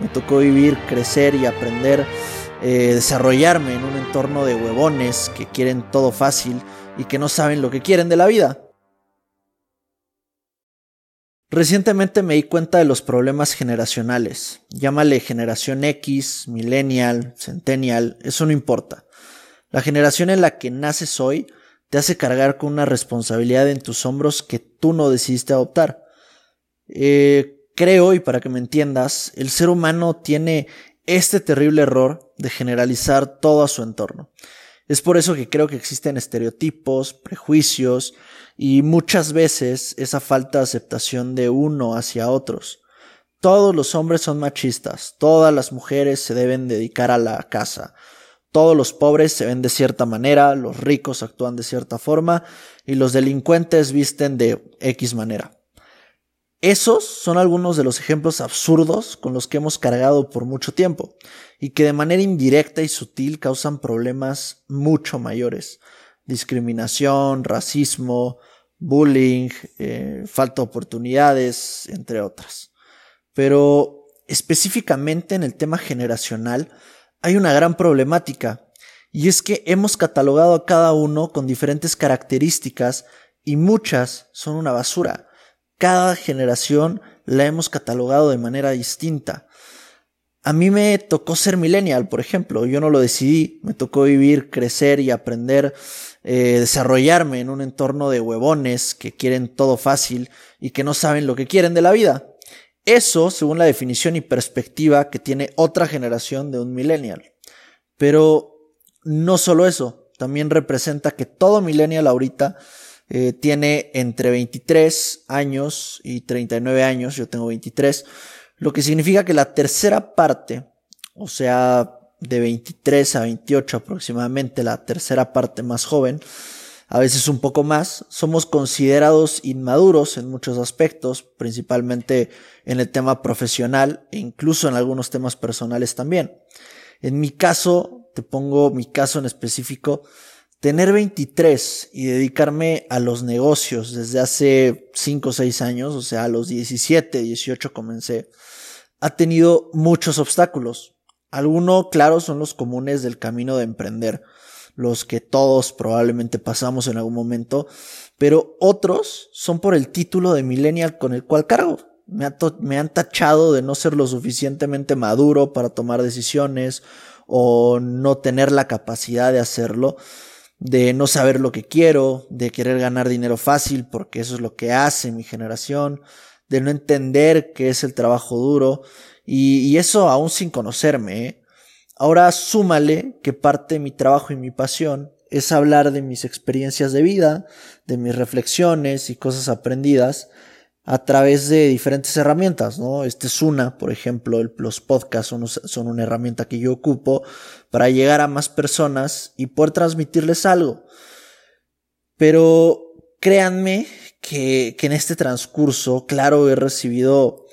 Me tocó vivir, crecer y aprender, eh, desarrollarme en un entorno de huevones que quieren todo fácil y que no saben lo que quieren de la vida. Recientemente me di cuenta de los problemas generacionales. Llámale generación X, millennial, centennial, eso no importa. La generación en la que naces hoy te hace cargar con una responsabilidad en tus hombros que tú no decidiste adoptar. Eh, creo, y para que me entiendas, el ser humano tiene este terrible error de generalizar todo a su entorno. Es por eso que creo que existen estereotipos, prejuicios y muchas veces esa falta de aceptación de uno hacia otros. Todos los hombres son machistas, todas las mujeres se deben dedicar a la casa, todos los pobres se ven de cierta manera, los ricos actúan de cierta forma y los delincuentes visten de X manera. Esos son algunos de los ejemplos absurdos con los que hemos cargado por mucho tiempo y que de manera indirecta y sutil causan problemas mucho mayores. Discriminación, racismo, bullying, eh, falta de oportunidades, entre otras. Pero específicamente en el tema generacional hay una gran problemática y es que hemos catalogado a cada uno con diferentes características y muchas son una basura cada generación la hemos catalogado de manera distinta. A mí me tocó ser millennial, por ejemplo. Yo no lo decidí. Me tocó vivir, crecer y aprender, eh, desarrollarme en un entorno de huevones que quieren todo fácil y que no saben lo que quieren de la vida. Eso según la definición y perspectiva que tiene otra generación de un millennial. Pero no solo eso, también representa que todo millennial ahorita eh, tiene entre 23 años y 39 años, yo tengo 23, lo que significa que la tercera parte, o sea, de 23 a 28 aproximadamente, la tercera parte más joven, a veces un poco más, somos considerados inmaduros en muchos aspectos, principalmente en el tema profesional e incluso en algunos temas personales también. En mi caso, te pongo mi caso en específico, Tener 23 y dedicarme a los negocios desde hace 5 o 6 años, o sea, a los 17, 18 comencé, ha tenido muchos obstáculos. Algunos, claro, son los comunes del camino de emprender, los que todos probablemente pasamos en algún momento, pero otros son por el título de millennial con el cual cargo. Me, me han tachado de no ser lo suficientemente maduro para tomar decisiones o no tener la capacidad de hacerlo de no saber lo que quiero, de querer ganar dinero fácil porque eso es lo que hace mi generación, de no entender qué es el trabajo duro y, eso aún sin conocerme. ¿eh? Ahora súmale que parte de mi trabajo y mi pasión es hablar de mis experiencias de vida, de mis reflexiones y cosas aprendidas a través de diferentes herramientas, ¿no? Este es una, por ejemplo, los podcasts son, son, una herramienta que yo ocupo para llegar a más personas y poder transmitirles algo. Pero créanme que, que en este transcurso, claro, he recibido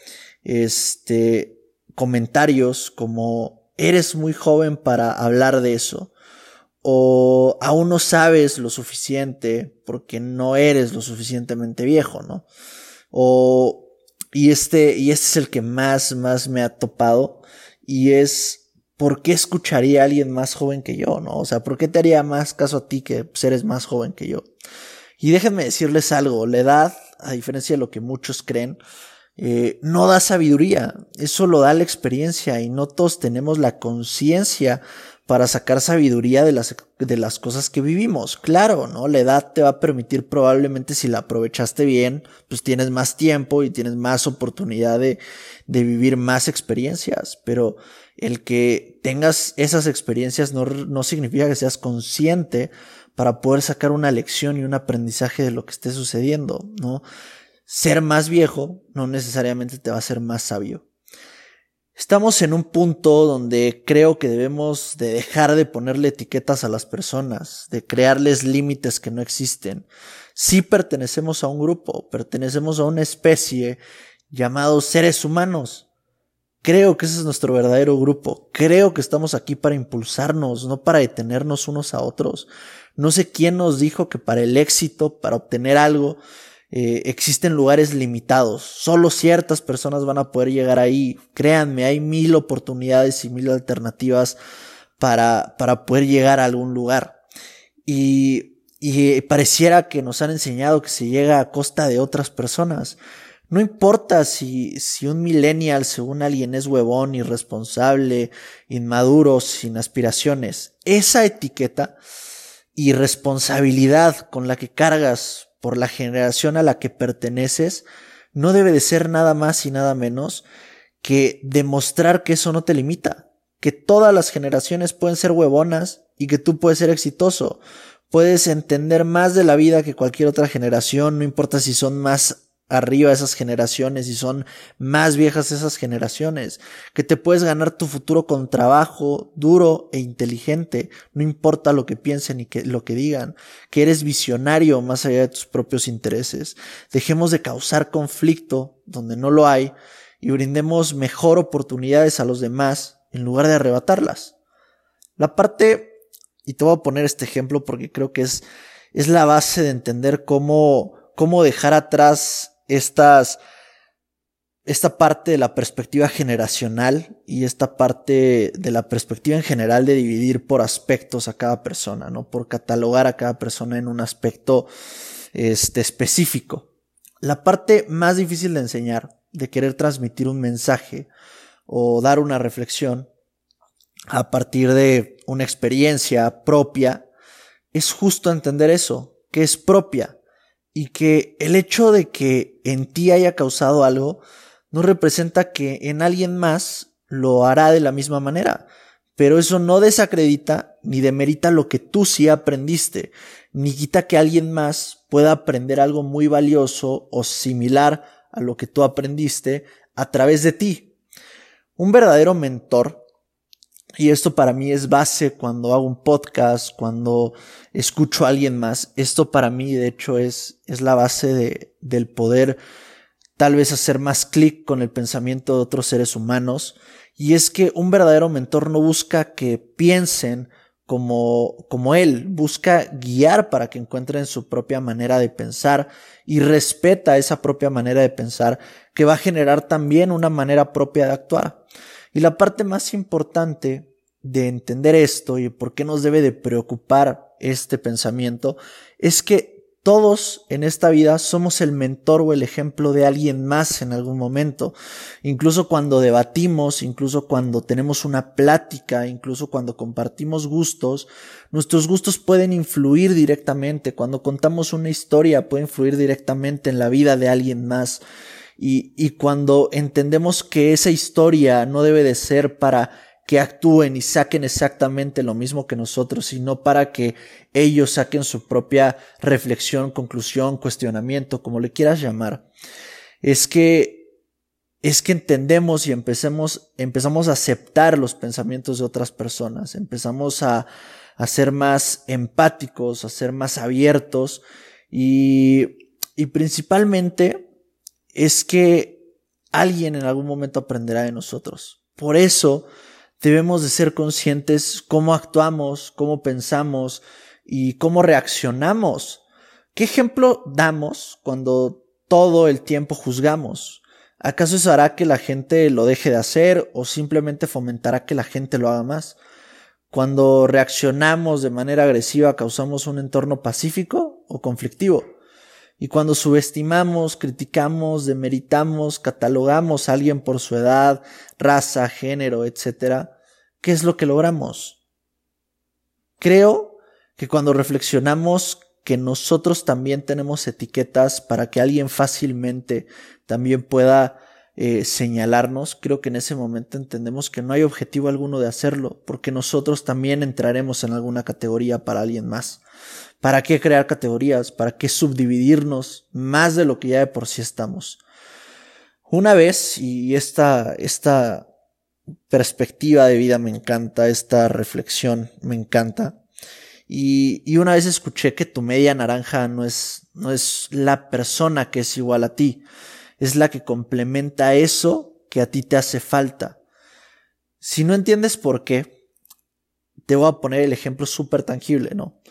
este comentarios como eres muy joven para hablar de eso o aún no sabes lo suficiente porque no eres lo suficientemente viejo, ¿no? O, y este, y este es el que más, más me ha topado. Y es, ¿por qué escucharía a alguien más joven que yo? ¿No? O sea, ¿por qué te haría más caso a ti que seres más joven que yo? Y déjenme decirles algo, la edad, a diferencia de lo que muchos creen, eh, no da sabiduría, eso lo da la experiencia y no todos tenemos la conciencia para sacar sabiduría de las, de las cosas que vivimos. Claro, ¿no? La edad te va a permitir probablemente si la aprovechaste bien, pues tienes más tiempo y tienes más oportunidad de, de vivir más experiencias, pero el que tengas esas experiencias no, no significa que seas consciente para poder sacar una lección y un aprendizaje de lo que esté sucediendo, ¿no? Ser más viejo no necesariamente te va a hacer más sabio. Estamos en un punto donde creo que debemos de dejar de ponerle etiquetas a las personas, de crearles límites que no existen. Sí pertenecemos a un grupo, pertenecemos a una especie llamados seres humanos. Creo que ese es nuestro verdadero grupo. Creo que estamos aquí para impulsarnos, no para detenernos unos a otros. No sé quién nos dijo que para el éxito, para obtener algo, eh, existen lugares limitados. Solo ciertas personas van a poder llegar ahí. Créanme, hay mil oportunidades y mil alternativas para, para poder llegar a algún lugar. Y, y pareciera que nos han enseñado que se llega a costa de otras personas. No importa si, si un millennial, según alguien, es huevón, irresponsable, inmaduro, sin aspiraciones. Esa etiqueta y responsabilidad con la que cargas por la generación a la que perteneces no debe de ser nada más y nada menos que demostrar que eso no te limita, que todas las generaciones pueden ser huevonas y que tú puedes ser exitoso. Puedes entender más de la vida que cualquier otra generación, no importa si son más arriba esas generaciones y son más viejas esas generaciones, que te puedes ganar tu futuro con trabajo duro e inteligente, no importa lo que piensen y que, lo que digan, que eres visionario más allá de tus propios intereses. Dejemos de causar conflicto donde no lo hay y brindemos mejor oportunidades a los demás en lugar de arrebatarlas. La parte, y te voy a poner este ejemplo porque creo que es, es la base de entender cómo, cómo dejar atrás esta parte de la perspectiva generacional y esta parte de la perspectiva en general de dividir por aspectos a cada persona, ¿no? Por catalogar a cada persona en un aspecto este, específico. La parte más difícil de enseñar, de querer transmitir un mensaje o dar una reflexión a partir de una experiencia propia, es justo entender eso, que es propia, y que el hecho de que en ti haya causado algo no representa que en alguien más lo hará de la misma manera. Pero eso no desacredita ni demerita lo que tú sí aprendiste, ni quita que alguien más pueda aprender algo muy valioso o similar a lo que tú aprendiste a través de ti. Un verdadero mentor y esto para mí es base cuando hago un podcast, cuando escucho a alguien más. Esto para mí, de hecho, es, es la base de, del poder tal vez hacer más clic con el pensamiento de otros seres humanos. Y es que un verdadero mentor no busca que piensen como, como él, busca guiar para que encuentren su propia manera de pensar y respeta esa propia manera de pensar que va a generar también una manera propia de actuar. Y la parte más importante de entender esto y por qué nos debe de preocupar este pensamiento es que todos en esta vida somos el mentor o el ejemplo de alguien más en algún momento. Incluso cuando debatimos, incluso cuando tenemos una plática, incluso cuando compartimos gustos, nuestros gustos pueden influir directamente. Cuando contamos una historia puede influir directamente en la vida de alguien más. Y, y cuando entendemos que esa historia no debe de ser para que actúen y saquen exactamente lo mismo que nosotros, sino para que ellos saquen su propia reflexión, conclusión, cuestionamiento, como le quieras llamar. Es que es que entendemos y empecemos, empezamos a aceptar los pensamientos de otras personas, empezamos a, a ser más empáticos, a ser más abiertos y, y principalmente es que alguien en algún momento aprenderá de nosotros. Por eso debemos de ser conscientes cómo actuamos, cómo pensamos y cómo reaccionamos. ¿Qué ejemplo damos cuando todo el tiempo juzgamos? ¿Acaso eso hará que la gente lo deje de hacer o simplemente fomentará que la gente lo haga más? Cuando reaccionamos de manera agresiva, ¿causamos un entorno pacífico o conflictivo? Y cuando subestimamos, criticamos, demeritamos, catalogamos a alguien por su edad, raza, género, etc., ¿qué es lo que logramos? Creo que cuando reflexionamos que nosotros también tenemos etiquetas para que alguien fácilmente también pueda eh, señalarnos, creo que en ese momento entendemos que no hay objetivo alguno de hacerlo, porque nosotros también entraremos en alguna categoría para alguien más. ¿Para qué crear categorías? ¿Para qué subdividirnos más de lo que ya de por sí estamos? Una vez, y esta, esta perspectiva de vida me encanta, esta reflexión me encanta. Y, y, una vez escuché que tu media naranja no es, no es la persona que es igual a ti, es la que complementa eso que a ti te hace falta. Si no entiendes por qué, te voy a poner el ejemplo súper tangible, ¿no?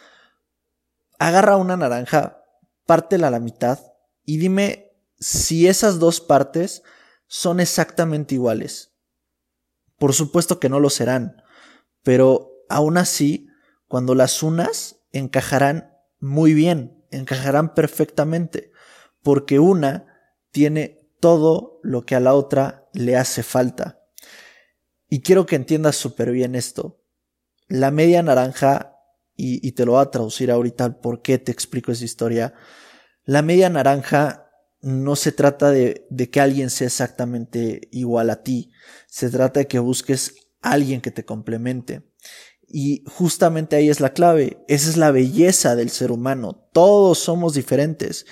Agarra una naranja, pártela a la mitad y dime si esas dos partes son exactamente iguales. Por supuesto que no lo serán, pero aún así, cuando las unas encajarán muy bien, encajarán perfectamente, porque una tiene todo lo que a la otra le hace falta. Y quiero que entiendas súper bien esto. La media naranja, y, te lo voy a traducir ahorita por qué te explico esa historia, la media naranja no se trata de, que alguien sea exactamente igual a ti, se trata de que busques alguien que te complemente. Y justamente ahí es la clave, esa es la belleza del ser humano, todos somos diferentes.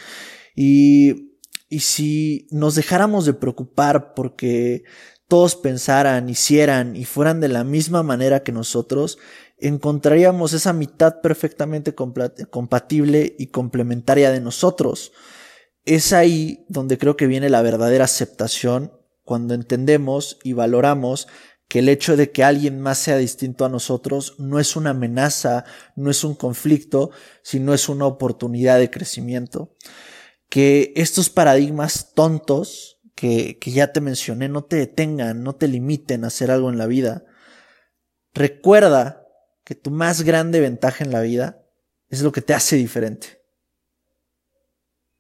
Y, y si nos dejáramos de preocupar porque todos pensaran, hicieran y fueran de la misma manera que nosotros, encontraríamos esa mitad perfectamente compatible y complementaria de nosotros. Es ahí donde creo que viene la verdadera aceptación, cuando entendemos y valoramos que el hecho de que alguien más sea distinto a nosotros no es una amenaza, no es un conflicto, sino es una oportunidad de crecimiento. Que estos paradigmas tontos que, que ya te mencioné no te detengan, no te limiten a hacer algo en la vida. Recuerda que tu más grande ventaja en la vida es lo que te hace diferente.